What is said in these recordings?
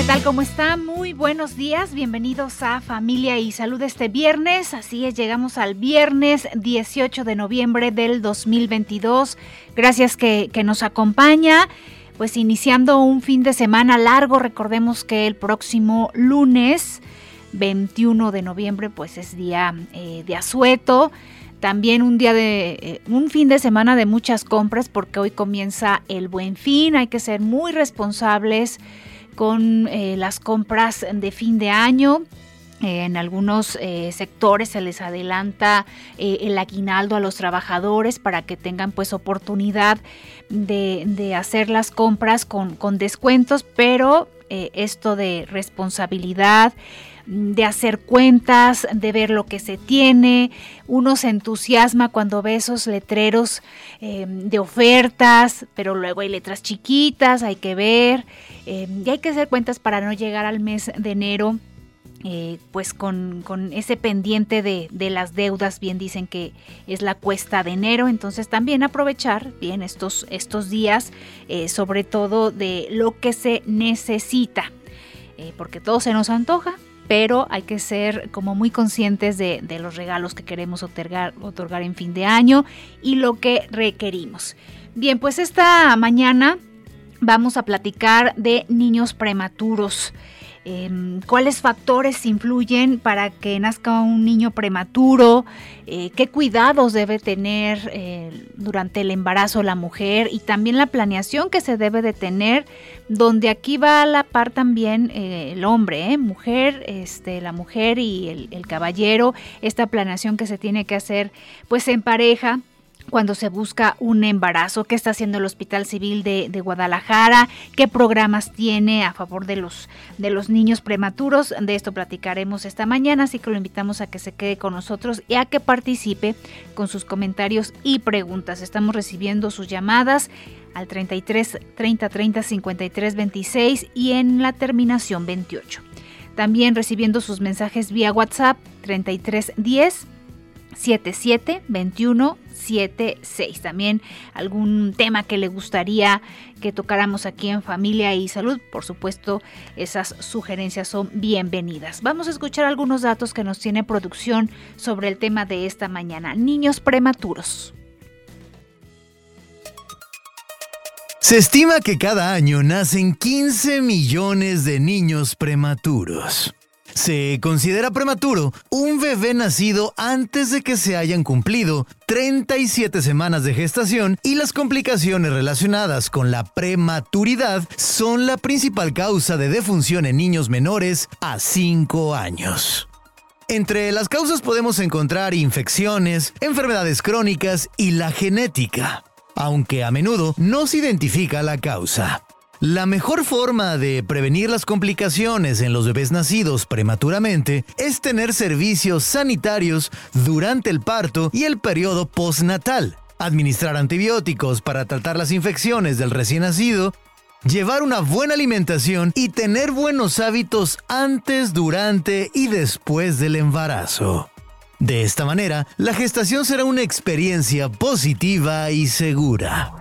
¿Qué tal? ¿Cómo está? Muy buenos días. Bienvenidos a Familia y Salud este viernes. Así es, llegamos al viernes 18 de noviembre del 2022. Gracias que, nos acompaña. Pues iniciando un fin de semana largo, recordemos que el próximo lunes 21 de noviembre pues es día eh, de asueto. También un día de eh, un fin de semana de muchas compras porque hoy comienza el buen fin. Hay que ser muy responsables con eh, las compras de fin de año. Eh, en algunos eh, sectores se les adelanta el aguinaldo a los trabajadores para que tengan pues oportunidad de, hacer las compras con, con descuentos, pero esto de responsabilidad, de hacer cuentas, de ver lo que se tiene. Uno se entusiasma cuando ve esos letreros eh, de ofertas, pero luego hay letras chiquitas, hay que ver. Eh, y hay que hacer cuentas para no llegar al mes de enero. Eh, pues con, ese pendiente de, las deudas, bien dicen que es la cuesta de enero, entonces también aprovechar bien estos, estos días, sobre todo de lo que se necesita, porque todo se nos antoja, pero hay que ser como muy conscientes de, los regalos que queremos otorgar, otorgar en fin de año y lo que requerimos. Bien, pues esta mañana vamos a platicar de niños prematuros. Em, cuáles factores influyen para que nazca un niño prematuro, eh, qué cuidados debe tener eh, durante el embarazo la mujer y también la planeación que se debe de tener, donde aquí va a la par también eh, el hombre, mujer, este, la mujer y el, el caballero, esta planeación que se tiene que hacer pues en pareja cuando se busca un embarazo, qué está haciendo el Hospital Civil de, Guadalajara, qué programas tiene a favor de los, de los niños prematuros. De esto platicaremos esta mañana, así que lo invitamos a que se quede con nosotros y a que participe con sus comentarios y preguntas. Estamos recibiendo sus llamadas al 33 30 30 53 26 y en la terminación 28. También recibiendo sus mensajes vía WhatsApp 33 10 77 21 76. También algún tema que le gustaría que tocáramos aquí en Familia y Salud, por supuesto, esas sugerencias son bienvenidas. Vamos a escuchar algunos datos que nos tiene producción sobre el tema de esta mañana, niños prematuros. Se estima que cada año nacen 15 millones de niños prematuros. Se considera prematuro un bebé nacido antes de que se hayan cumplido 37 semanas de gestación y las complicaciones relacionadas con la prematuridad son la principal causa de defunción en niños menores a 5 años. Entre las causas podemos encontrar infecciones, enfermedades crónicas y la genética, aunque a menudo no se identifica la causa. La mejor forma de prevenir las complicaciones en los bebés nacidos prematuramente es tener servicios sanitarios durante el parto y el periodo postnatal, administrar antibióticos para tratar las infecciones del recién nacido, llevar una buena alimentación y tener buenos hábitos antes, durante y después del embarazo. De esta manera, la gestación será una experiencia positiva y segura.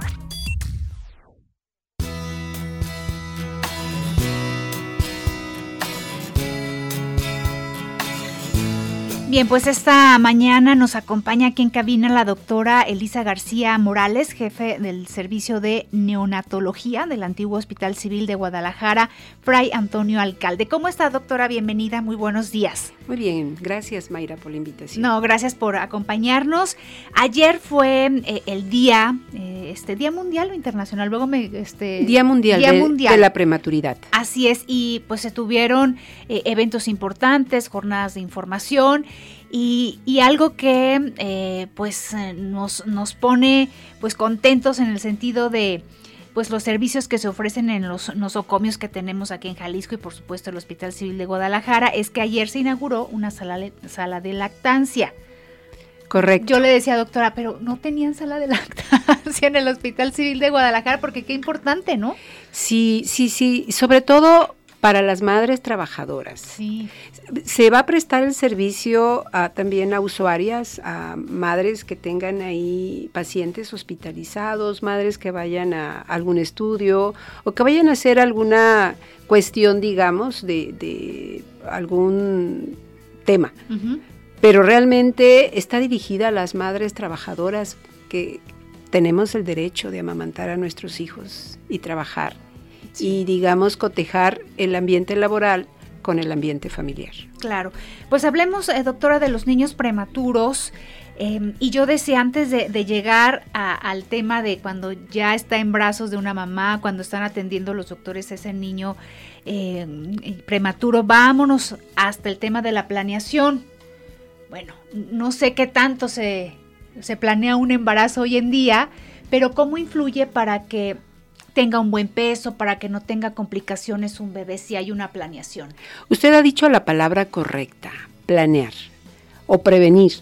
Bien, pues esta mañana nos acompaña aquí en cabina la doctora Elisa García Morales, jefe del Servicio de Neonatología del antiguo Hospital Civil de Guadalajara, Fray Antonio Alcalde. ¿Cómo está, doctora? Bienvenida, muy buenos días. Muy bien, gracias Mayra por la invitación. No, gracias por acompañarnos. Ayer fue eh, el día, eh, este Día Mundial o Internacional, luego me... Este, día Mundial, de, la Prematuridad. Así es, y pues se tuvieron eh, eventos importantes, jornadas de información y, algo que eh, pues eh, nos, nos pone pues contentos en el sentido de pues los servicios que se ofrecen en los nosocomios que tenemos aquí en Jalisco y por supuesto el Hospital Civil de Guadalajara es que ayer se inauguró una sala, sala de lactancia. Correcto. Yo le decía, doctora, pero no tenían sala de lactancia en el Hospital Civil de Guadalajara, porque qué importante, ¿no? Sí, sí, sí, sobre todo para las madres trabajadoras. Sí. Se va a prestar el servicio también a usuarias, a madres que tengan ahí pacientes hospitalizados, madres que vayan a algún estudio o que vayan a hacer alguna cuestión, digamos, de, algún tema. Pero realmente está dirigida a las madres trabajadoras que tenemos el derecho de amamantar a nuestros hijos y trabajar y digamos cotejar el ambiente laboral con el ambiente familiar. Claro. Pues hablemos, eh, doctora, de los niños prematuros. Em, y yo decía antes de, llegar al tema de cuando ya está en brazos de una mamá, cuando están atendiendo los doctores ese niño em, prematuro, vámonos hasta el tema de la planeación. Bueno, no sé qué tanto se, se planea un embarazo hoy en día, pero cómo influye para que tenga un buen peso, para que no tenga complicaciones un bebé si hay una planeación. Usted ha dicho la palabra correcta, planear o prevenir.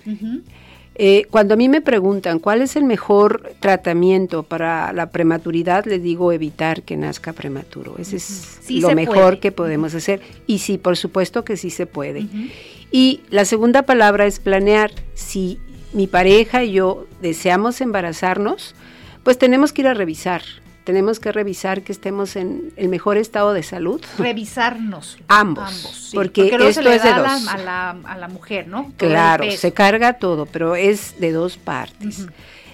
Eh, cuando a mí me preguntan cuál es el mejor tratamiento para la prematuridad, les digo evitar que nazca prematuro. Ese es lo mejor que podemos hacer. Y sí, por supuesto que sí se puede. Y la segunda palabra es planear. Si mi pareja y yo deseamos embarazarnos, pues tenemos que ir a revisar tenemos que revisar que estemos en el mejor estado de salud. Revisarnos. Ambos. porque, esto es de dos. A la, a la, mujer, ¿no? claro, se carga todo, pero es de dos partes.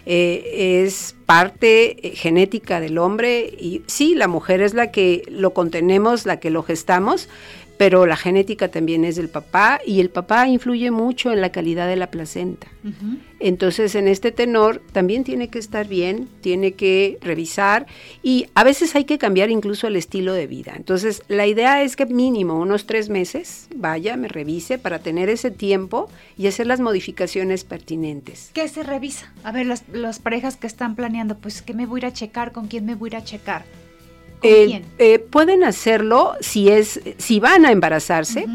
Eh, es parte eh, genética del hombre y sí, la mujer es la que lo contenemos, la que lo gestamos, pero la genética también es del papá y el papá influye mucho en la calidad de la placenta. Entonces, en este tenor también tiene que estar bien, tiene que revisar y a veces hay que cambiar incluso el estilo de vida. Entonces, la idea es que mínimo unos tres meses vaya, me revise para tener ese tiempo y hacer las modificaciones pertinentes. ¿Qué se revisa? A ver, las, las parejas que están planeando, pues, ¿qué me voy a ir a checar? ¿Con quién me voy a ir a checar? Eh, eh, pueden hacerlo si es si van a embarazarse.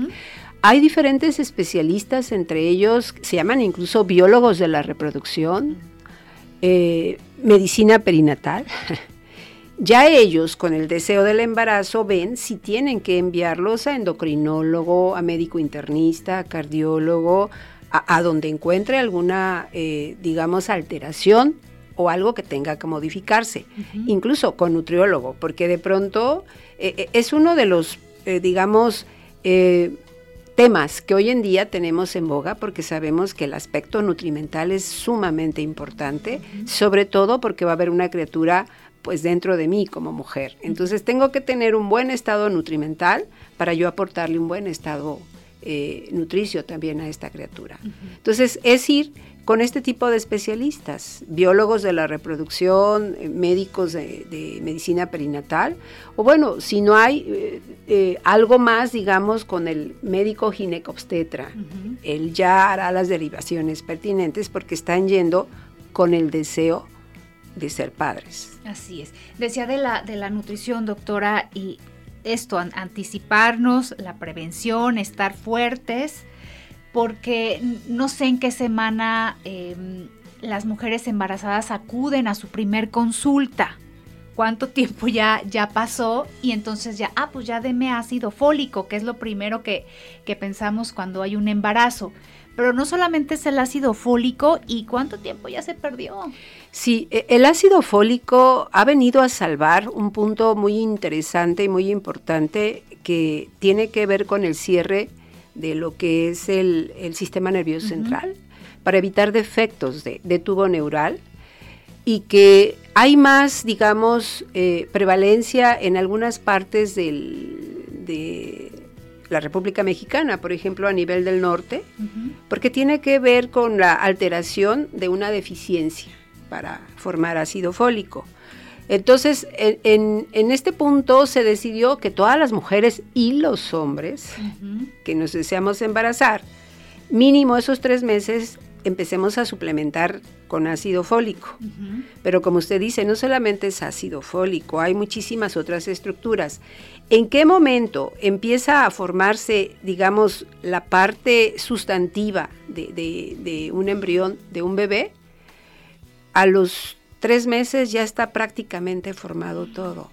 Hay diferentes especialistas, entre ellos se llaman incluso biólogos de la reproducción, eh, medicina perinatal. ya ellos, con el deseo del embarazo, ven si tienen que enviarlos a endocrinólogo, a médico internista, a cardiólogo, a, donde encuentre alguna, digamos, alteración o algo que tenga que modificarse, incluso con nutriólogo, porque de pronto eh, eh, es uno de los, eh, digamos, temas que hoy en día tenemos en boga porque sabemos que el aspecto nutrimental es sumamente importante, sobre todo porque va a haber una criatura pues dentro de mí como mujer. Entonces tengo que tener un buen estado nutrimental para yo aportarle un buen estado nutricio también a esta criatura. Entonces es ir con este tipo de especialistas, biólogos de la reproducción, eh, médicos de, medicina perinatal, o bueno, si no hay eh, eh, algo más, digamos, con el médico ginecobstetra, él ya hará las derivaciones pertinentes porque están yendo con el deseo de ser padres. Así es. Decía de la, de la nutrición, doctora, y esto, anticiparnos, la prevención, estar fuertes porque no sé en qué semana em, las mujeres embarazadas acuden a su primer consulta. ¿Cuánto tiempo ya, ya pasó? Y entonces ya, ah, pues ya deme ácido fólico, que es lo primero que, que pensamos cuando hay un embarazo. Pero no solamente es el ácido fólico, ¿y cuánto tiempo ya se perdió? Sí, e, el ácido fólico ha venido a salvar un punto muy interesante y muy importante que tiene que ver con el cierre de lo que es el, sistema nervioso central para evitar defectos de, tubo neural y que hay más, digamos, eh, prevalencia en algunas partes de la República Mexicana, por ejemplo, a nivel del norte, porque tiene que ver con la alteración de una deficiencia para formar ácido fólico. Entonces, en, este punto se decidió que todas las mujeres y los hombres que nos deseamos embarazar, mínimo esos tres meses, empecemos a suplementar con ácido fólico. Pero como usted dice, no solamente es ácido fólico, hay muchísimas otras estructuras. ¿En qué momento empieza a formarse, digamos, la parte sustantiva de, un embrión, de un bebé? A los tres meses ya está prácticamente formado todo.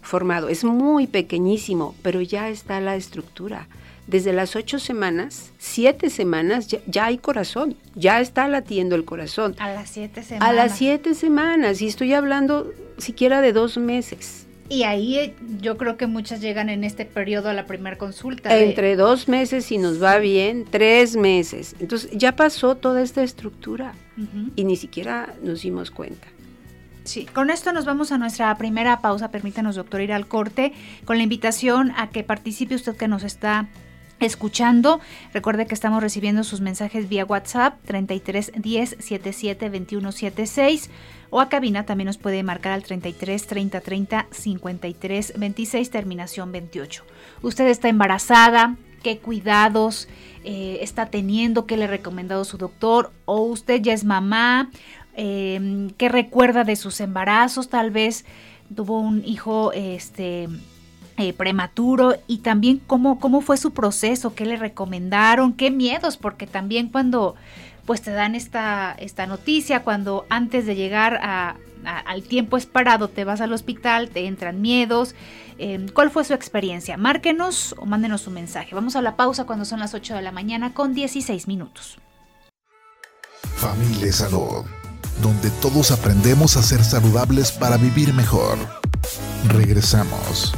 Formado. Es muy pequeñísimo, pero ya está la estructura desde las ocho semanas, siete semanas, ya, hay corazón, ya está latiendo el corazón. A las siete semanas. A las siete semanas, y estoy hablando siquiera de dos meses. Y ahí eh, yo creo que muchas llegan en este periodo a la primera consulta. Entre dos meses, si nos va bien, tres meses. Entonces ya pasó toda esta estructura y ni siquiera nos dimos cuenta. Sí, con esto nos vamos a nuestra primera pausa. Permítanos, doctor, ir al corte con la invitación a que participe usted que nos está escuchando. Recuerde que estamos recibiendo sus mensajes vía WhatsApp 33 10 77 21 76 o a cabina también nos puede marcar al 33 30 30 53 26 terminación 28. Usted está embarazada, qué cuidados eh, está teniendo, qué le ha recomendado su doctor o usted ya es mamá, eh, qué recuerda de sus embarazos, tal vez tuvo un hijo este eh, prematuro y también cómo, cómo fue su proceso, qué le recomendaron, qué miedos, porque también cuando pues te dan esta, esta noticia, cuando antes de llegar al tiempo esperado te vas al hospital, te entran miedos. Em, ¿Cuál fue su experiencia? Márquenos o mándenos un mensaje. Vamos a la pausa cuando son las 8 de la mañana con 16 minutos. Familia Salud, donde todos aprendemos a ser saludables para vivir mejor. Regresamos.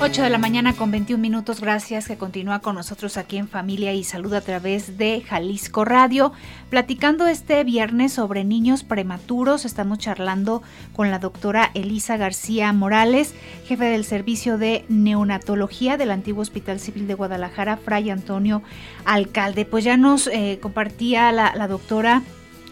8 de la mañana con 21 minutos, gracias que continúa con nosotros aquí en Familia y Salud a través de Jalisco Radio. Platicando este viernes sobre niños prematuros, estamos charlando con la doctora Elisa García Morales, jefe del servicio de neonatología del antiguo Hospital Civil de Guadalajara, Fray Antonio Alcalde. Pues ya nos eh, compartía la, la doctora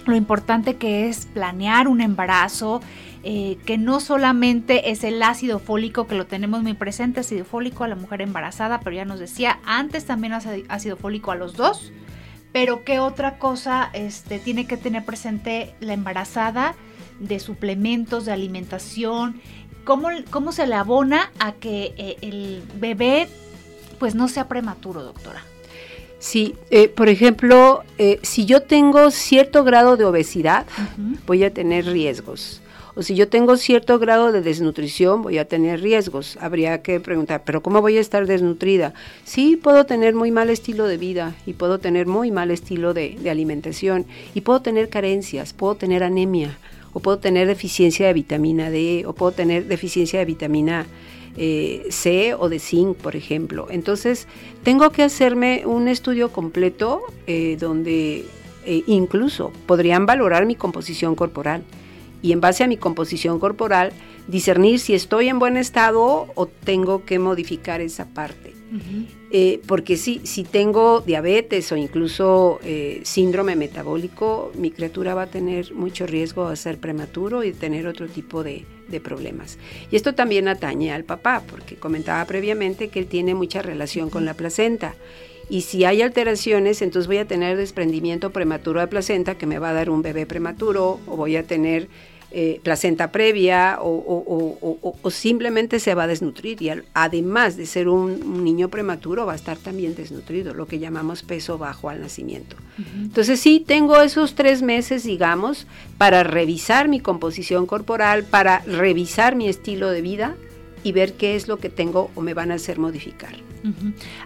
lo importante que es planear un embarazo, eh, que no solamente es el ácido fólico, que lo tenemos muy presente, ácido fólico a la mujer embarazada, pero ya nos decía, antes también ácido fólico a los dos, pero qué otra cosa este, tiene que tener presente la embarazada de suplementos, de alimentación, cómo, cómo se le abona a que eh, el bebé pues no sea prematuro, doctora. Sí, eh, por ejemplo, si yo tengo cierto grado de obesidad, voy a tener riesgos o si yo tengo cierto grado de desnutrición, voy a tener riesgos. Habría que preguntar, ¿pero cómo voy a estar desnutrida? Sí, puedo tener muy mal estilo de vida y puedo tener muy mal estilo de, alimentación y puedo tener carencias, puedo tener anemia o puedo tener deficiencia de vitamina D o puedo tener deficiencia de vitamina eh, C o de zinc, por ejemplo. Entonces, tengo que hacerme un estudio completo eh, donde eh, incluso podrían valorar mi composición corporal y en base a mi composición corporal discernir si estoy en buen estado o tengo que modificar esa parte. Eh, porque si, si tengo diabetes o incluso eh, síndrome metabólico, mi criatura va a tener mucho riesgo de ser prematuro y tener otro tipo de, de problemas. Y esto también atañe al papá, porque comentaba previamente que él tiene mucha relación con la placenta. Y si hay alteraciones, entonces voy a tener desprendimiento prematuro de placenta que me va a dar un bebé prematuro o voy a tener eh, placenta previa o, simplemente se va a desnutrir y además de ser un, niño prematuro va a estar también desnutrido, lo que llamamos peso bajo al nacimiento. Entonces sí, tengo esos tres meses, digamos, para revisar mi composición corporal, para revisar mi estilo de vida y ver qué es lo que tengo o me van a hacer modificar.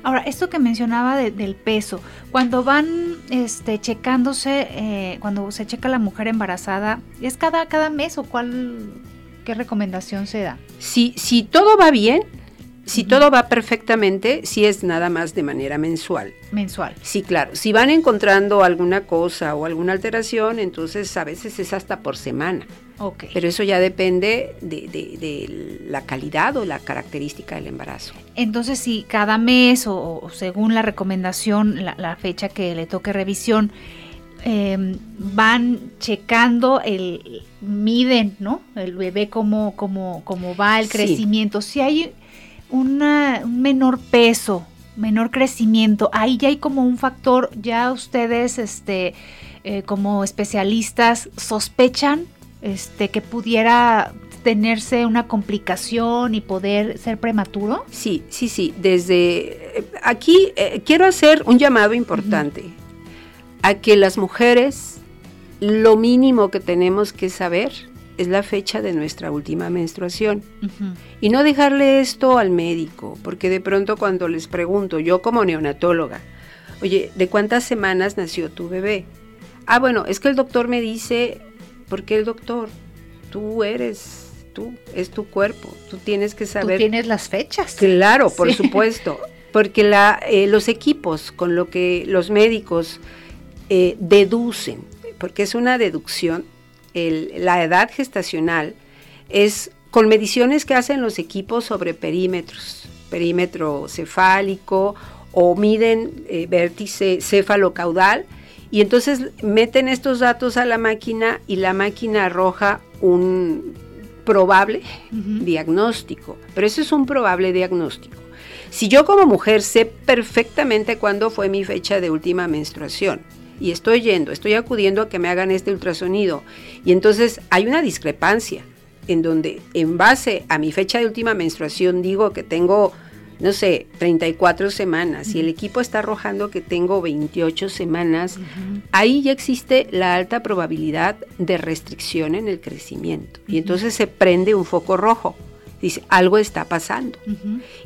Ahora, esto que mencionaba del peso, cuando van este, checándose, eh, cuando se checa la mujer embarazada, ¿es cada, cada mes o cuál, qué recomendación se da? Si, si todo va bien, si todo va perfectamente, si es nada más de manera mensual. Mensual. Sí, claro. Si van encontrando alguna cosa o alguna alteración, entonces a veces es hasta por semana. Okay. Pero eso ya depende de, la calidad o la característica del embarazo. Entonces, si cada mes o, según la recomendación, la, fecha que le toque revisión, em, van checando el miden, ¿no? El bebé cómo, cómo, cómo va el crecimiento. Si hay un menor peso, menor crecimiento, ahí ya hay como un factor, ya ustedes, este, eh, como especialistas, sospechan este, que pudiera tenerse una complicación y poder ser prematuro? Sí, sí, sí. Desde eh, aquí eh, quiero hacer un llamado importante a que las mujeres lo mínimo que tenemos que saber es la fecha de nuestra última menstruación. Y no dejarle esto al médico, porque de pronto cuando les pregunto, yo como neonatóloga, oye, ¿de cuántas semanas nació tu bebé? Ah, bueno, es que el doctor me dice, ¿por qué el doctor? Tú eres, tú, es tu cuerpo, tú tienes que saber. Tú tienes las fechas. Claro, por supuesto, porque la, eh, los equipos con lo que los médicos eh, deducen, porque es una deducción, la edad gestacional es con mediciones que hacen los equipos sobre perímetros, perímetro cefálico o miden eh, vértice céfalo-caudal y entonces meten estos datos a la máquina y la máquina arroja un probable diagnóstico, pero eso es un probable diagnóstico. Si yo como mujer sé perfectamente cuándo fue mi fecha de última menstruación, y estoy yendo, estoy acudiendo a que me hagan este ultrasonido. Y entonces hay una discrepancia en donde en base a mi fecha de última menstruación digo que tengo, no sé, 34 semanas y el equipo está arrojando que tengo 28 semanas, ahí ya existe la alta probabilidad de restricción en el crecimiento. Y entonces se prende un foco rojo. Dice, algo está pasando.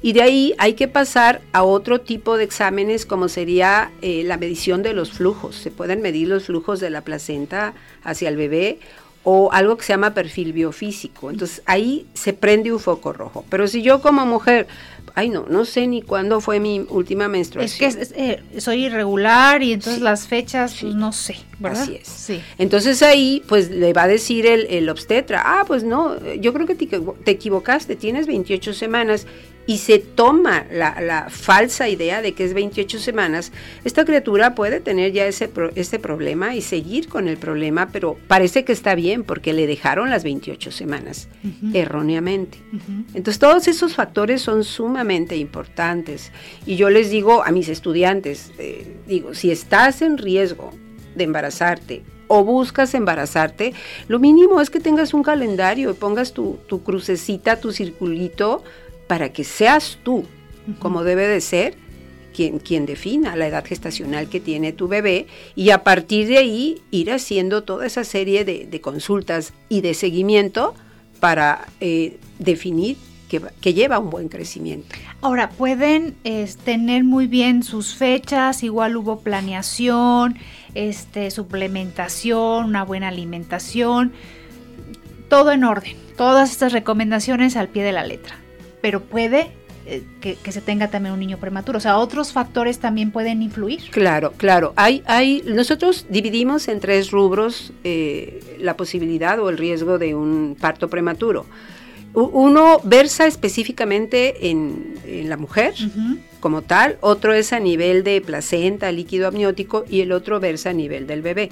Y de ahí hay que pasar a otro tipo de exámenes como sería eh, la medición de los flujos. Se pueden medir los flujos de la placenta hacia el bebé o algo que se llama perfil biofísico. Entonces ahí se prende un foco rojo. Pero si yo como mujer ay no, no sé ni cuándo fue mi última menstruación. Es que eh, soy irregular y entonces las fechas, pues, no sé, ¿verdad? Así es. Sí. Entonces ahí, pues le va a decir el, el obstetra, ah, pues no, yo creo que te, te equivocaste, tienes 28 semanas y se toma la, falsa idea de que es 28 semanas, esta criatura puede tener ya ese, ese problema y seguir con el problema, pero parece que está bien porque le dejaron las 28 semanas erróneamente. Entonces todos esos factores son sumamente importantes. Y yo les digo a mis estudiantes, eh, digo, si estás en riesgo de embarazarte o buscas embarazarte, lo mínimo es que tengas un calendario y pongas tu, tu crucecita, tu circulito, para que seas tú, como debe de ser, quien, quien, defina la edad gestacional que tiene tu bebé y a partir de ahí ir haciendo toda esa serie de, consultas y de seguimiento para eh, definir que, que, lleva un buen crecimiento. Ahora, pueden tener muy bien sus fechas, igual hubo planeación, este, suplementación, una buena alimentación, todo en orden, todas estas recomendaciones al pie de la letra pero puede eh, que, se tenga también un niño prematuro. O sea, otros factores también pueden influir. Claro, claro. Hay, hay, nosotros dividimos en tres rubros eh, la posibilidad o el riesgo de un parto prematuro. Uno versa específicamente en, la mujer como tal, otro es a nivel de placenta, líquido amniótico y el otro versa a nivel del bebé.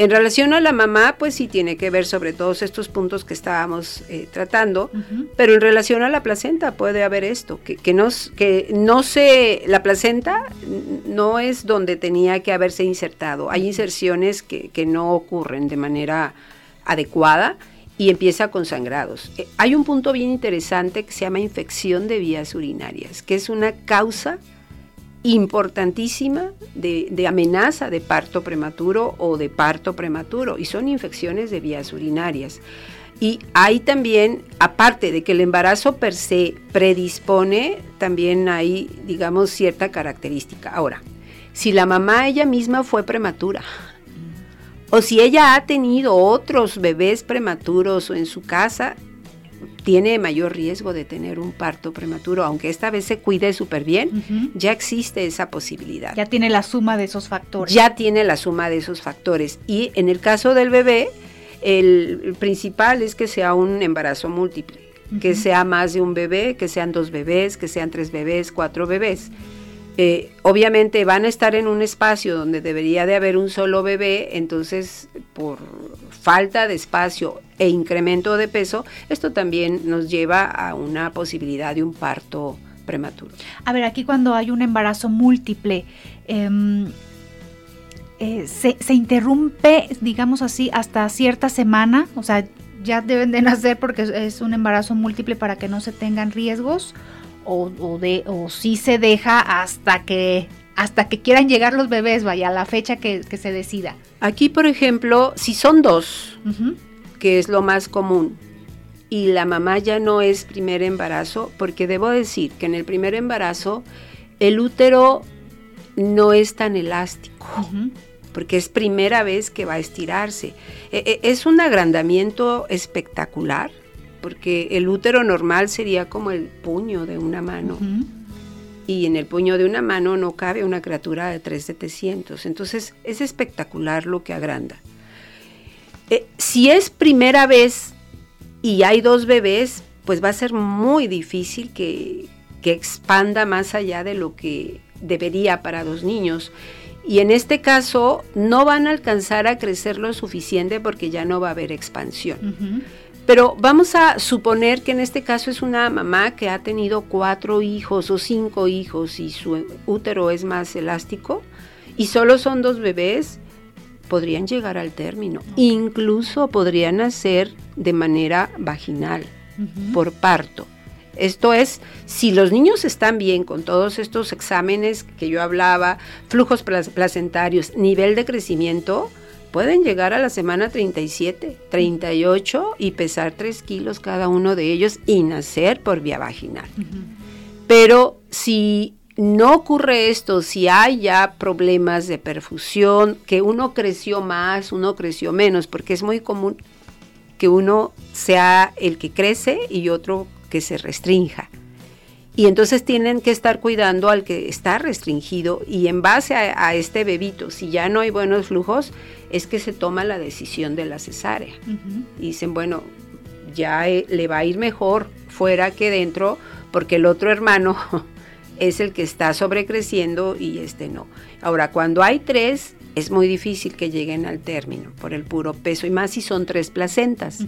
En relación a la mamá, pues sí tiene que ver sobre todos estos puntos que estábamos eh, tratando, pero en relación a la placenta puede haber esto, que, que, no, que no se, la placenta no es donde tenía que haberse insertado. Hay inserciones que, que no ocurren de manera adecuada y empieza con sangrados. Eh, hay un punto bien interesante que se llama infección de vías urinarias, que es una causa importantísima de, amenaza de parto prematuro o de parto prematuro y son infecciones de vías urinarias. Y hay también, aparte de que el embarazo per se predispone, también hay, digamos, cierta característica. Ahora, si la mamá ella misma fue prematura, o si ella ha tenido otros bebés prematuros o en su casa, tiene mayor riesgo de tener un parto prematuro, aunque esta vez se cuide súper bien, ya existe esa posibilidad. Ya tiene la suma de esos factores. Ya tiene la suma de esos factores. Y en el caso del bebé, el principal es que sea un embarazo múltiple, que sea más de un bebé, que sean dos bebés, que sean tres bebés, cuatro bebés. Eh, obviamente van a estar en un espacio donde debería de haber un solo bebé, entonces por falta de espacio e incremento de peso, esto también nos lleva a una posibilidad de un parto prematuro. A ver, aquí cuando hay un embarazo múltiple, em, eh, se, se, interrumpe, digamos así, hasta cierta semana, o sea, ya deben de nacer porque es un embarazo múltiple para que no se tengan riesgos, o, o de, o sí se deja hasta que hasta que quieran llegar los bebés, vaya, a la fecha que, se decida. Aquí, por ejemplo, si son dos, que es lo más común, y la mamá ya no es primer embarazo, porque debo decir que en el primer embarazo el útero no es tan elástico, porque es primera vez que va a estirarse. E, e, es un agrandamiento espectacular, porque el útero normal sería como el puño de una mano y en el puño de una mano no cabe una criatura de 3,700. Entonces es espectacular lo que agranda. Eh, si es primera vez y hay dos bebés, pues va a ser muy difícil que, que expanda más allá de lo que debería para dos niños. Y en este caso no van a alcanzar a crecer lo suficiente porque ya no va a haber expansión. Pero vamos a suponer que en este caso es una mamá que ha tenido cuatro hijos o cinco hijos y su útero es más elástico y solo son dos bebés, podrían llegar al término. Incluso podrían nacer de manera vaginal, por parto. Esto es, si los niños están bien con todos estos exámenes que yo hablaba, flujos placentarios, nivel de crecimiento, pueden llegar a la semana 37, 38 y pesar 3 kilos cada uno de ellos y nacer por vía vaginal. Pero si no ocurre esto, si hay ya problemas de perfusión, que uno creció más, uno creció menos, porque es muy común que uno sea el que crece y otro que se restrinja. Y entonces tienen que estar cuidando al que está restringido y en base a, este bebito, si ya no hay buenos flujos, es que se toma la decisión de la cesárea. Y dicen, bueno, ya eh, le va a ir mejor fuera que dentro porque el otro hermano es el que está sobrecreciendo y este no. Ahora, cuando hay tres, es muy difícil que lleguen al término por el puro peso y más si son tres placentas,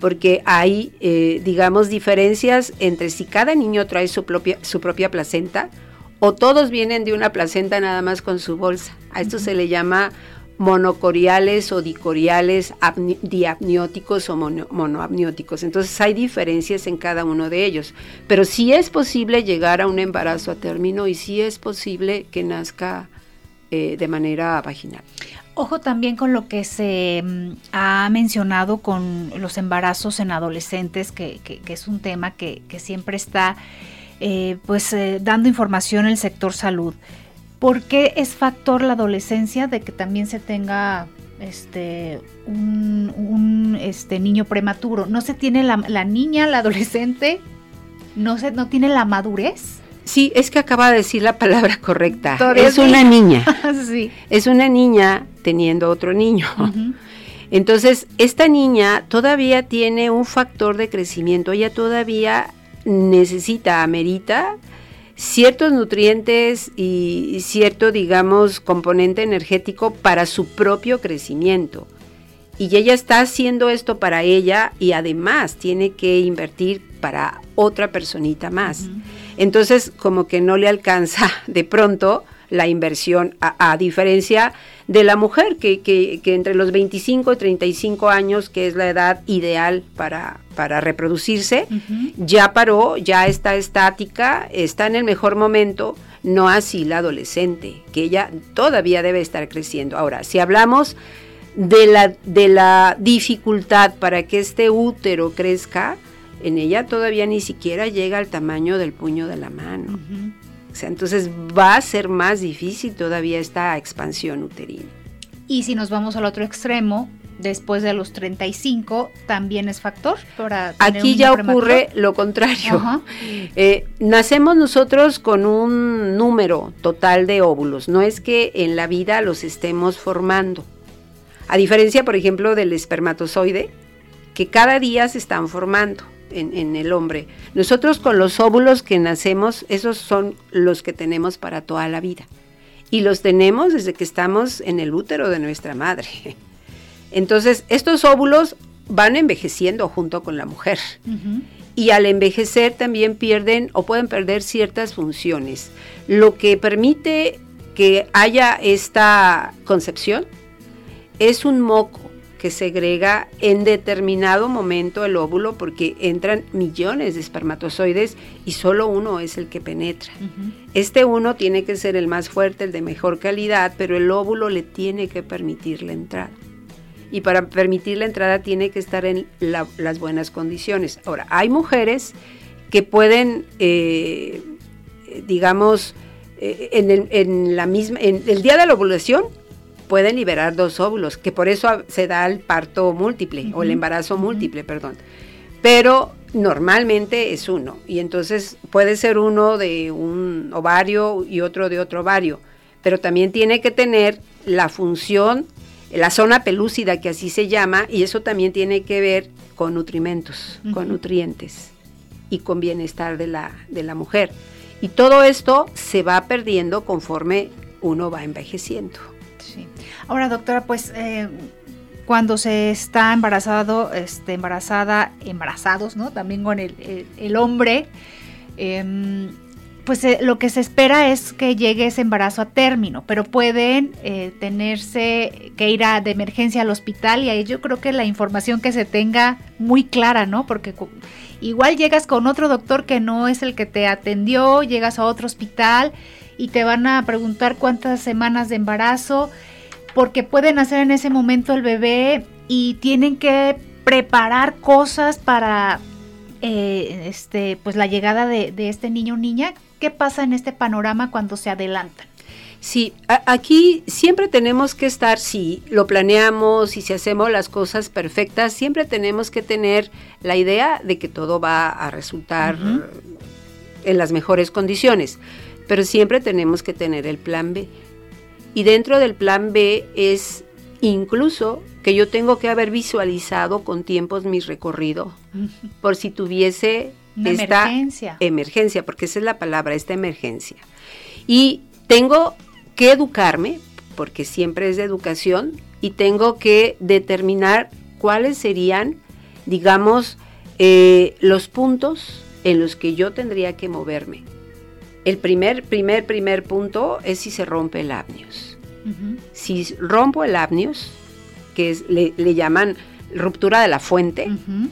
porque hay, eh, digamos, diferencias entre si cada niño trae su propia, su propia placenta o todos vienen de una placenta nada más con su bolsa. A esto se le llama monocoriales o dicoriales, diapnióticos o monoapnióticos. Entonces hay diferencias en cada uno de ellos. Pero sí es posible llegar a un embarazo a término y sí es posible que nazca eh, de manera vaginal. Ojo también con lo que se mm, ha mencionado con los embarazos en adolescentes, que, es un tema que, siempre está eh, pues eh, dando información el sector salud. ¿Por qué es factor la adolescencia de que también se tenga este un, este niño prematuro? ¿No se tiene la, la niña, la adolescente? ¿No, se, ¿No tiene la madurez? Sí, es que acaba de decir la palabra correcta. Es una niña. sí. Es una niña teniendo otro niño. Entonces, esta niña todavía tiene un factor de crecimiento, ella todavía necesita, amerita ciertos nutrientes y cierto, digamos, componente energético para su propio crecimiento. Y ella está haciendo esto para ella y además tiene que invertir para otra personita más. Entonces, como que no le alcanza de pronto la inversión, a, diferencia de la mujer, que, que, entre los 25 y 35 años, que es la edad ideal para, para reproducirse, ya paró, ya está estática, está en el mejor momento, no así la adolescente, que ella todavía debe estar creciendo. Ahora, si hablamos de la, de la dificultad para que este útero crezca, en ella todavía ni siquiera llega al tamaño del puño de la mano. O sea, entonces va a ser más difícil todavía esta expansión uterina. Y si nos vamos al otro extremo, después de los 35, también es factor para... Aquí ya ocurre lo contrario. Eh, nacemos nosotros con un número total de óvulos, no es que en la vida los estemos formando. A diferencia, por ejemplo, del espermatozoide, que cada día se están formando en, el hombre. Nosotros con los óvulos que nacemos, esos son los que tenemos para toda la vida. Y los tenemos desde que estamos en el útero de nuestra madre. Entonces, estos óvulos van envejeciendo junto con la mujer. Y al envejecer también pierden o pueden perder ciertas funciones, lo que permite que haya esta concepción es un moco que segrega en determinado momento el óvulo porque entran millones de espermatozoides y solo uno es el que penetra. Este uno tiene que ser el más fuerte, el de mejor calidad, pero el óvulo le tiene que permitir la entrada. Y para permitir la entrada tiene que estar en las buenas condiciones. Ahora, hay mujeres que pueden, eh, digamos, eh, en, el, en, la misma, en el día de la ovulación pueden liberar dos óvulos, que por eso se da el parto múltiple o el embarazo múltiple, perdón. Pero normalmente es uno y entonces puede ser uno de un ovario y otro de otro ovario, pero también tiene que tener la función, la zona pelúcida que así se llama y eso también tiene que ver con nutrimentos, con nutrientes y con bienestar de la, de la mujer. Y todo esto se va perdiendo conforme uno va envejeciendo. Ahora, doctora, pues eh, cuando se está embarazado, este, embarazada, embarazados, ¿no? También con el, hombre, em, pues eh, lo que se espera es que llegue ese embarazo a término, pero pueden eh, tenerse que ir a, de emergencia al hospital y ahí yo creo que la información que se tenga muy clara, ¿no? Porque igual llegas con otro doctor que no es el que te atendió, llegas a otro hospital y te van a preguntar cuántas semanas de embarazo porque pueden hacer en ese momento el bebé y tienen que preparar cosas para eh, este, pues la llegada de, este niño o niña. ¿Qué pasa en este panorama cuando se adelantan? Sí, aquí siempre tenemos que estar, si lo planeamos y si hacemos las cosas perfectas, siempre tenemos que tener la idea de que todo va a resultar en las mejores condiciones, pero siempre tenemos que tener el plan B. Y dentro del plan B es incluso que yo tengo que haber visualizado con tiempos mi recorrido, por si tuviese esta emergencia. emergencia, porque esa es la palabra, esta emergencia. Y tengo que educarme, porque siempre es de educación, y tengo que determinar cuáles serían, digamos, eh, los puntos en los que yo tendría que moverme. El primer, primer, primer punto es si se rompe el apnios. Si rompo el apnios, que es, le, llaman ruptura de la fuente,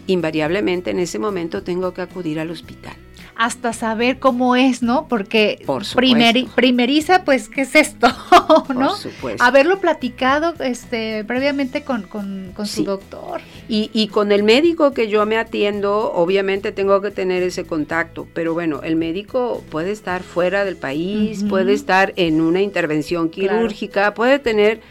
invariablemente en ese momento tengo que acudir al hospital hasta saber cómo es, ¿no? Porque primeriza, pues, ¿qué es esto? ¿No? Por supuesto. Haberlo platicado este, previamente con, su doctor. Y, con el médico que yo me atiendo, obviamente tengo que tener ese contacto, pero bueno, el médico puede estar fuera del país, puede estar en una intervención quirúrgica, puede tener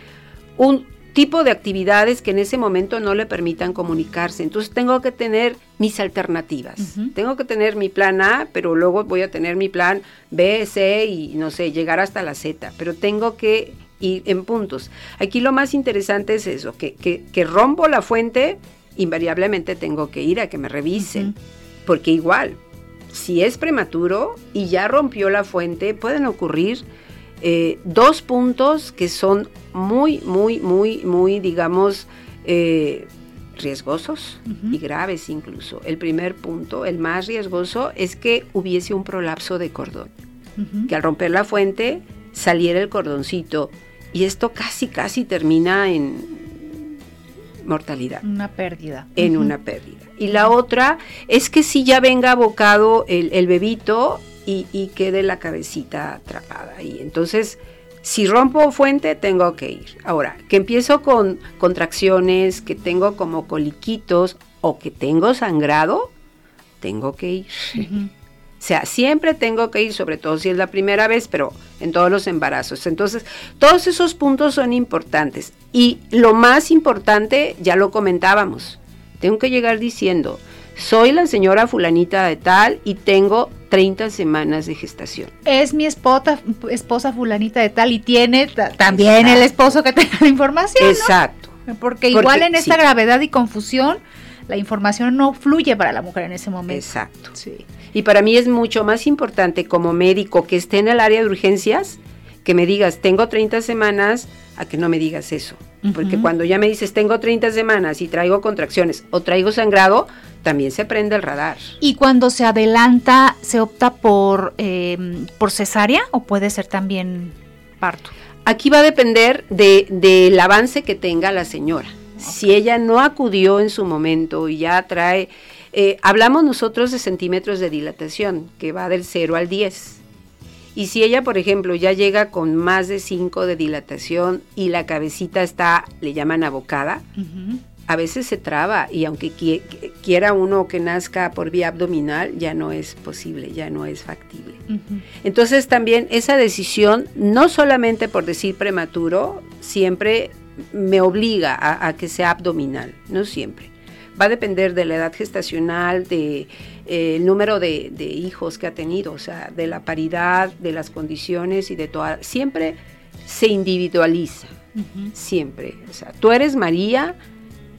un tipo de actividades que en ese momento no le permitan comunicarse. Entonces tengo que tener mis alternativas. Tengo que tener mi plan A, pero luego voy a tener mi plan B, C y no sé, llegar hasta la Z. Pero tengo que ir en puntos. Aquí lo más interesante es eso, que, que, rompo la fuente, invariablemente tengo que ir a que me revisen. Porque igual, si es prematuro y ya rompió la fuente, pueden ocurrir eh, dos puntos que son muy, muy, muy, muy, digamos, eh, riesgosos y graves incluso. El primer punto, el más riesgoso, es que hubiese un prolapso de cordón, que al romper la fuente saliera el cordoncito y esto casi, casi termina en mortalidad. Una pérdida. En una pérdida. Y la otra es que si ya venga abocado el, el bebito y, quede la cabecita atrapada y Entonces, si rompo fuente, tengo que ir. Ahora, que empiezo con contracciones, que tengo como coliquitos o que tengo sangrado, tengo que ir. O sea, siempre tengo que ir, sobre todo si es la primera vez, pero en todos los embarazos. Entonces, todos esos puntos son importantes. Y lo más importante, ya lo comentábamos, tengo que llegar diciendo, soy la señora fulanita de tal y tengo 30 semanas de gestación. Es mi esposa, esposa fulanita de tal y tiene también el esposo que tenga la información. Exacto. Porque igual en esta gravedad y confusión, la información no fluye para la mujer en ese momento. Exacto. Sí. Y para mí es mucho más importante como médico que esté en el área de urgencias, que me digas, tengo 30 semanas, a que no me digas eso. Porque cuando ya me dices, tengo 30 semanas y traigo contracciones o traigo sangrado, también se prende el radar. ¿Y cuando se adelanta, se opta por, em, por cesárea o puede ser también parto? Aquí va a depender del avance que tenga la señora. Si ella no acudió en su momento y ya trae, eh, hablamos nosotros de centímetros de dilatación, que va del 0 al 10. Y si ella, por ejemplo, ya llega con más de 5 de dilatación y la cabecita está, le llaman abocada, a veces se traba y aunque quiera uno que nazca por vía abdominal, ya no es posible, ya no es factible. Entonces también esa decisión, no solamente por decir prematuro, siempre me obliga a, que sea abdominal, no siempre. Va a depender de la edad gestacional, de eh, el número de, hijos que ha tenido, o sea, de la paridad, de las condiciones y de toda. Siempre se individualiza, siempre. O sea, tú eres María,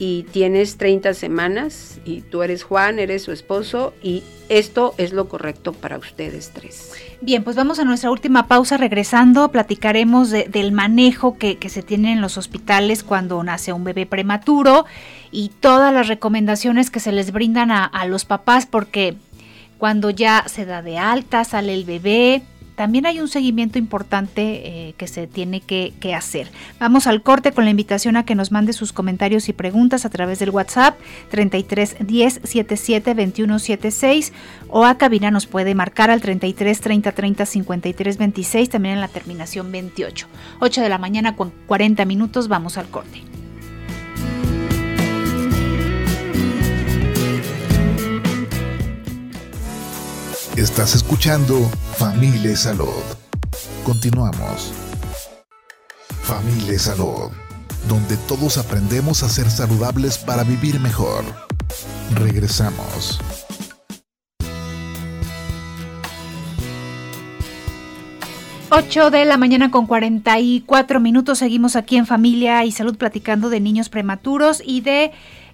y tienes 30 semanas y tú eres Juan, eres su esposo y esto es lo correcto para ustedes tres. Bien, pues vamos a nuestra última pausa. Regresando, platicaremos del manejo que, se tiene en los hospitales cuando nace un bebé prematuro y todas las recomendaciones que se les brindan a, a los papás porque cuando ya se da de alta, sale el bebé, también hay un seguimiento importante eh, que se tiene que, hacer. Vamos al corte con la invitación a que nos mande sus comentarios y preguntas a través del WhatsApp 33 10 77 21 76 o a cabina nos puede marcar al 33 30 30 53 26 también en la terminación 28. 8 de la mañana con 40 minutos vamos al corte. Estás escuchando Familia Salud. Continuamos. Familia Salud, donde todos aprendemos a ser saludables para vivir mejor. Regresamos. Ocho de la mañana con 44 minutos. Seguimos aquí en Familia y Salud platicando de niños prematuros y de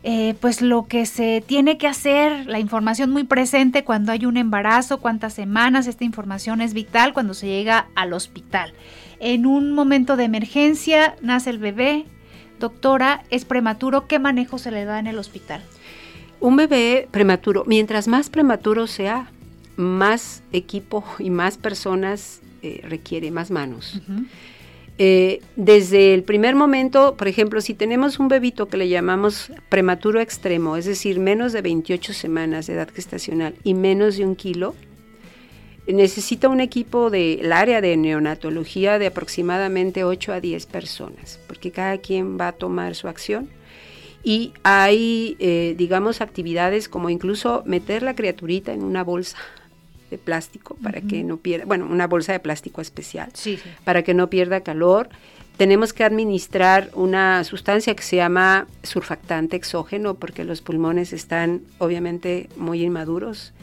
eh, pues lo que se tiene que hacer, la información muy presente cuando hay un embarazo, cuántas semanas, esta información es vital cuando se llega al hospital. En un momento de emergencia nace el bebé, doctora, es prematuro, ¿qué manejo se le da en el hospital? Un bebé prematuro, mientras más prematuro sea, más equipo y más personas eh, requiere, más manos. Eh, desde el primer momento, por ejemplo, si tenemos un bebito que le llamamos prematuro extremo, es decir, menos de 28 semanas de edad gestacional y menos de un kilo, necesita un equipo del área de neonatología de aproximadamente 8 a 10 personas, porque cada quien va a tomar su acción. Y hay, eh, digamos, actividades como incluso meter la criaturita en una bolsa de plástico para que no pierda, bueno, una bolsa de plástico especial, para que no pierda calor. Tenemos que administrar una sustancia que se llama surfactante exógeno porque los pulmones están obviamente muy inmaduros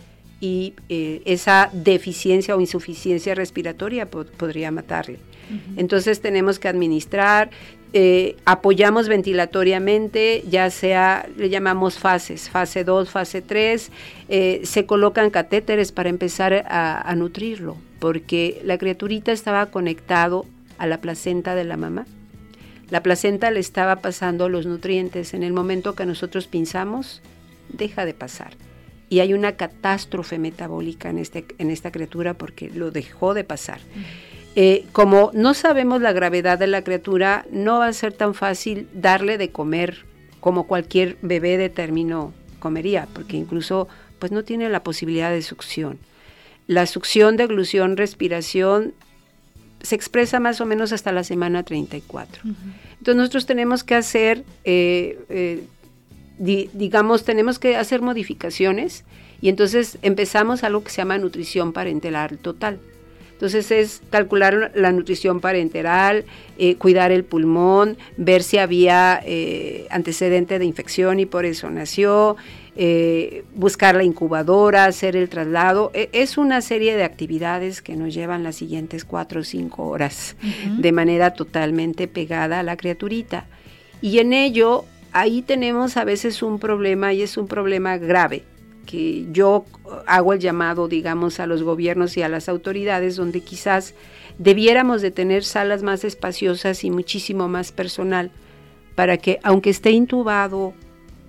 y eh, esa deficiencia o insuficiencia respiratoria podría matarle. Entonces tenemos que administrar, eh, apoyamos ventilatoriamente, ya sea, le llamamos fases, fase 2, fase 3, eh, se colocan catéteres para empezar a, nutrirlo, porque la criaturita estaba conectado a la placenta de la mamá. La placenta le estaba pasando los nutrientes. En el momento que nosotros pinzamos, deja de pasar. Y hay una catástrofe metabólica en, este, en esta criatura porque lo dejó de pasar. Eh, como no sabemos la gravedad de la criatura, no va a ser tan fácil darle de comer como cualquier bebé de término comería, porque incluso pues no tiene la posibilidad de succión. La succión, deglución, respiración se expresa más o menos hasta la semana 34. Entonces nosotros tenemos que hacer, eh, eh, digamos, tenemos que hacer modificaciones y entonces empezamos algo que se llama nutrición parenteral total. Entonces es calcular la nutrición parenteral, eh, cuidar el pulmón, ver si había eh, antecedente de infección y por eso nació, eh, buscar la incubadora, hacer el traslado. E, es una serie de actividades que nos llevan las siguientes cuatro o cinco horas de manera totalmente pegada a la criaturita. Y en ello, ahí tenemos a veces un problema y es un problema grave que yo hago el llamado, digamos, a los gobiernos y a las autoridades, donde quizás debiéramos de tener salas más espaciosas y muchísimo más personal, para que aunque esté intubado,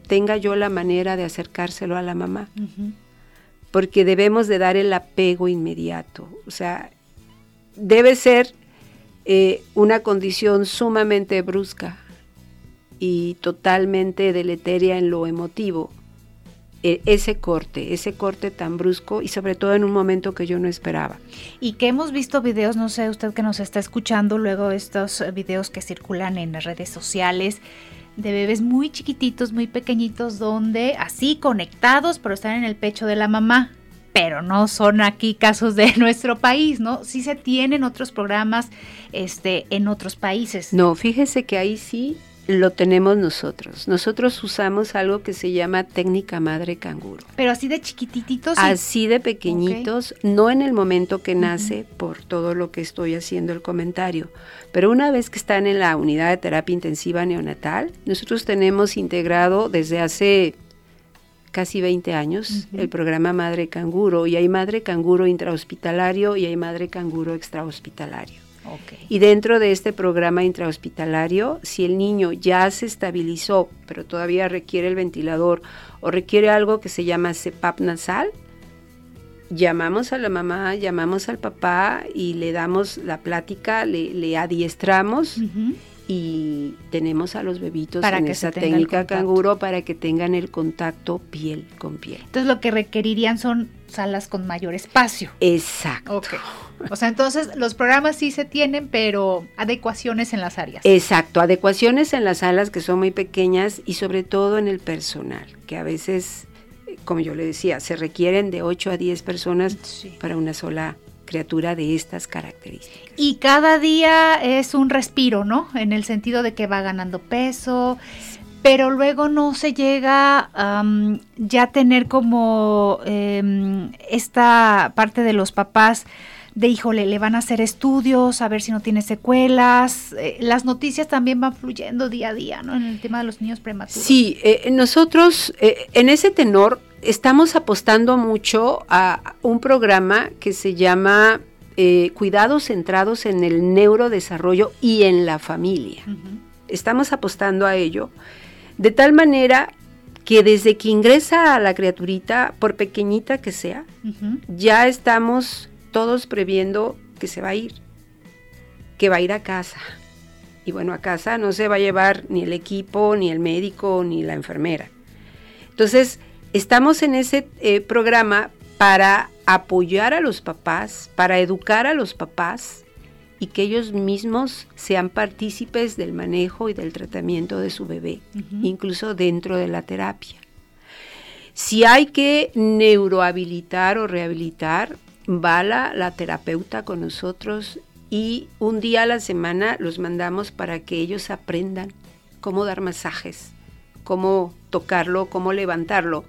tenga yo la manera de acercárselo a la mamá. Porque debemos de dar el apego inmediato. O sea, debe ser eh, una condición sumamente brusca y totalmente deleteria en lo emotivo ese corte, ese corte tan brusco y sobre todo en un momento que yo no esperaba. Y que hemos visto videos, no sé usted que nos está escuchando, luego estos videos que circulan en las redes sociales de bebés muy chiquititos, muy pequeñitos, donde así conectados, pero están en el pecho de la mamá. Pero no son aquí casos de nuestro país, ¿no? Sí se tienen otros programas este, en otros países. No, fíjese que ahí sí lo tenemos nosotros. Nosotros usamos algo que se llama técnica madre canguro. Pero así de chiquititos. Así de pequeñitos, no en el momento que nace, por todo lo que estoy haciendo el comentario, pero una vez que están en la unidad de terapia intensiva neonatal, nosotros tenemos integrado desde hace casi 20 años el programa Madre Canguro y hay Madre Canguro intrahospitalario y hay Madre Canguro extrahospitalario. Y dentro de este programa intrahospitalario, si el niño ya se estabilizó, pero todavía requiere el ventilador o requiere algo que se llama CEPAP nasal, llamamos a la mamá, llamamos al papá y le damos la plática, le, adiestramos. Y tenemos a los bebitos para en esa técnica canguro para que tengan el contacto piel con piel. Entonces lo que requerirían son salas con mayor espacio. Exacto. O sea, entonces los programas sí se tienen, pero adecuaciones en las áreas. Exacto, adecuaciones en las salas que son muy pequeñas y sobre todo en el personal, que a veces, como yo le decía, se requieren de 8 a 10 personas para una sola criatura de estas características. Y cada día es un respiro, ¿no? En el sentido de que va ganando peso, pero luego no se llega a ya tener como em, esta parte de los papás de híjole, le van a hacer estudios, a ver si no tiene secuelas. Eh, las noticias también van fluyendo día a día, ¿no? En el tema de los niños prematuros. Sí, eh, nosotros eh, en ese tenor estamos apostando mucho a un programa que se llama Cuidados centrados en el neurodesarrollo y en la familia. Estamos apostando a ello de tal manera que desde que ingresa a la criaturita, por pequeñita que sea, ya estamos todos previendo que se va a ir, que va a ir a casa. Y bueno, a casa no se va a llevar ni el equipo, ni el médico, ni la enfermera. Entonces, estamos en ese eh, programa para apoyar a los papás, para educar a los papás y que ellos mismos sean partícipes del manejo y del tratamiento de su bebé, incluso dentro de la terapia. Si hay que neurohabilitar o rehabilitar, va la, terapeuta con nosotros y un día a la semana los mandamos para que ellos aprendan cómo dar masajes, cómo tocarlo, cómo levantarlo,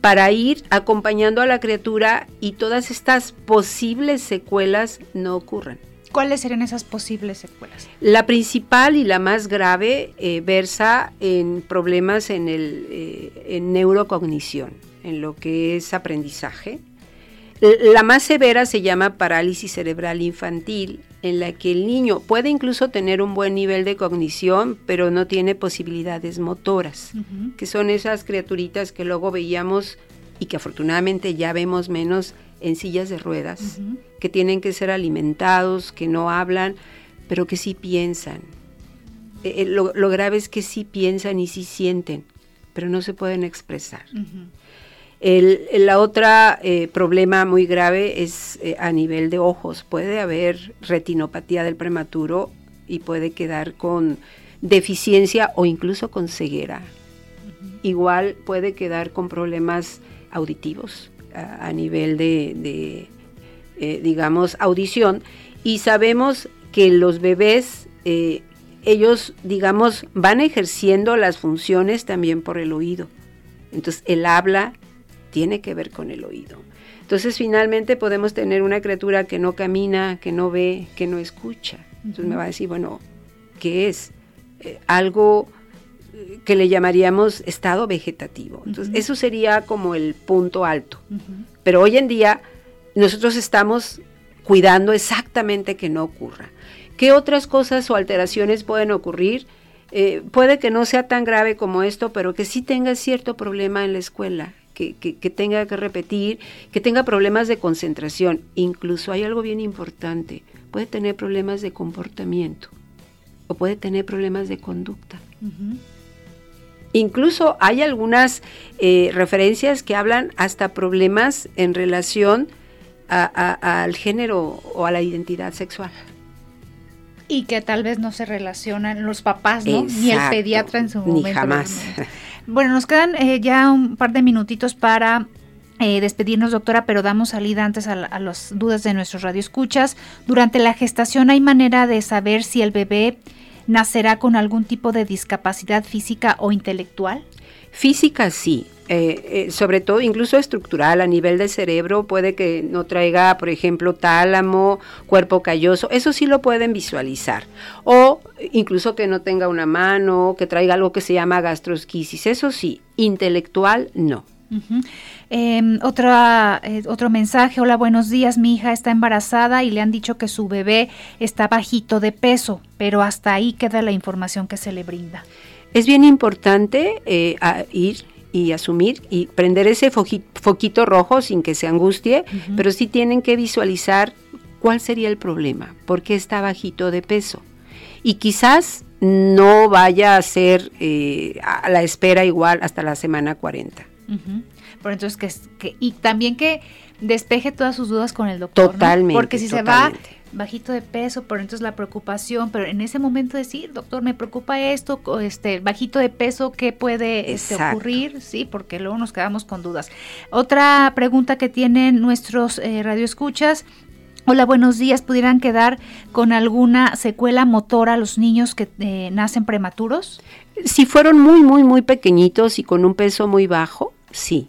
para ir acompañando a la criatura y todas estas posibles secuelas no ocurran. ¿Cuáles serían esas posibles secuelas? La principal y la más grave eh, versa en problemas en, el, eh, en neurocognición, en lo que es aprendizaje, la más severa se llama parálisis cerebral infantil, en la que el niño puede incluso tener un buen nivel de cognición, pero no tiene posibilidades motoras, que son esas criaturitas que luego veíamos y que afortunadamente ya vemos menos en sillas de ruedas, que tienen que ser alimentados, que no hablan, pero que sí piensan. Eh, eh, lo, grave es que sí piensan y sí sienten, pero no se pueden expresar. El, la otra eh, problema muy grave es eh, a nivel de ojos. Puede haber retinopatía del prematuro y puede quedar con deficiencia o incluso con ceguera. Igual puede quedar con problemas auditivos a, nivel de, eh, digamos, audición. Y sabemos que los bebés, ellos, digamos, van ejerciendo las funciones también por el oído. Entonces, el habla tiene que ver con el oído. Entonces finalmente podemos tener una criatura que no camina, que no ve, que no escucha. Entonces me va a decir, bueno, ¿qué es? Eh, algo que le llamaríamos estado vegetativo. Entonces, eso sería como el punto alto. Pero hoy en día nosotros estamos cuidando exactamente que no ocurra. ¿Qué otras cosas o alteraciones pueden ocurrir? Eh, puede que no sea tan grave como esto, pero que sí tenga cierto problema en la escuela, que, que, tenga que repetir, que tenga problemas de concentración. Incluso hay algo bien importante, puede tener problemas de comportamiento o puede tener problemas de conducta. Incluso hay algunas eh, referencias que hablan hasta problemas en relación al género o a la identidad sexual. Y que tal vez no se relacionan los papás, ¿no? ni el pediatra en su momento. Ni jamás. Bueno, nos quedan eh, ya un par de minutitos para eh, despedirnos, doctora, pero damos salida antes a, a las dudas de nuestros radioescuchas. Durante la gestación, ¿hay manera de saber si el bebé nacerá con algún tipo de discapacidad física o intelectual? Física sí, eh, eh, sobre todo incluso estructural a nivel del cerebro, puede que no traiga, por ejemplo, tálamo, cuerpo calloso, eso sí lo pueden visualizar. O incluso que no tenga una mano, que traiga algo que se llama gastrosquisis, eso sí, intelectual no. Em, otra, eh, otro mensaje, hola, buenos días, mi hija está embarazada y le han dicho que su bebé está bajito de peso, pero hasta ahí queda la información que se le brinda. Es bien importante eh, ir y asumir y prender ese foquito rojo sin que se angustie, pero sí tienen que visualizar cuál sería el problema, por qué está bajito de peso. Y quizás no vaya a ser eh, a la espera igual hasta la semana 40. Por entonces que, y también que despeje todas sus dudas con el doctor. Totalmente. Porque si se va bajito de peso, por entonces la preocupación, pero en ese momento decir, doctor, me preocupa esto, este, bajito de peso, ¿qué puede este, ocurrir? Sí, porque luego nos quedamos con dudas. Otra pregunta que tienen nuestros eh, radioescuchas. Hola, buenos días. ¿Pudieran quedar con alguna secuela motora los niños que eh, nacen prematuros? Si fueron muy, muy, muy pequeñitos y con un peso muy bajo, sí.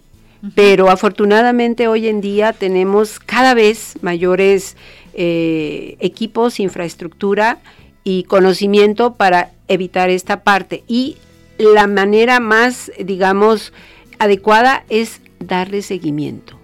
Pero afortunadamente hoy en día tenemos cada vez mayores eh, equipos, infraestructura y conocimiento para evitar esta parte. Y la manera más, digamos, adecuada es darle seguimiento.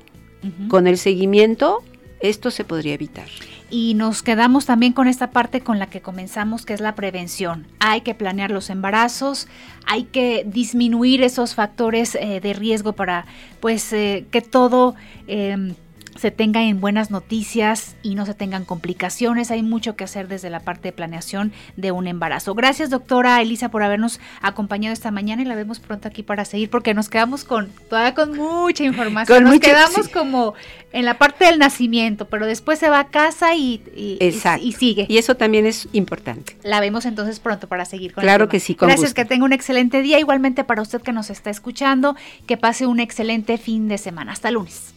Con el seguimiento, esto se podría evitar. Y nos quedamos también con esta parte con la que comenzamos, que es la prevención. Hay que planear los embarazos, hay que disminuir esos factores eh, de riesgo para pues eh, que todo em, se tenga en buenas noticias y no se tengan complicaciones. Hay mucho que hacer desde la parte de planeación de un embarazo. Gracias, doctora Elisa, por habernos acompañado esta mañana y la vemos pronto aquí para seguir porque nos quedamos con todavía con mucha información. nos quedamos como en la parte del nacimiento, pero después se va a casa y, y, sigue. Y eso también es importante. La vemos entonces pronto para seguir con Claro que sí, con Gracias, que tenga un excelente día. Igualmente para usted que nos está escuchando, que pase un excelente fin de semana. Hasta lunes.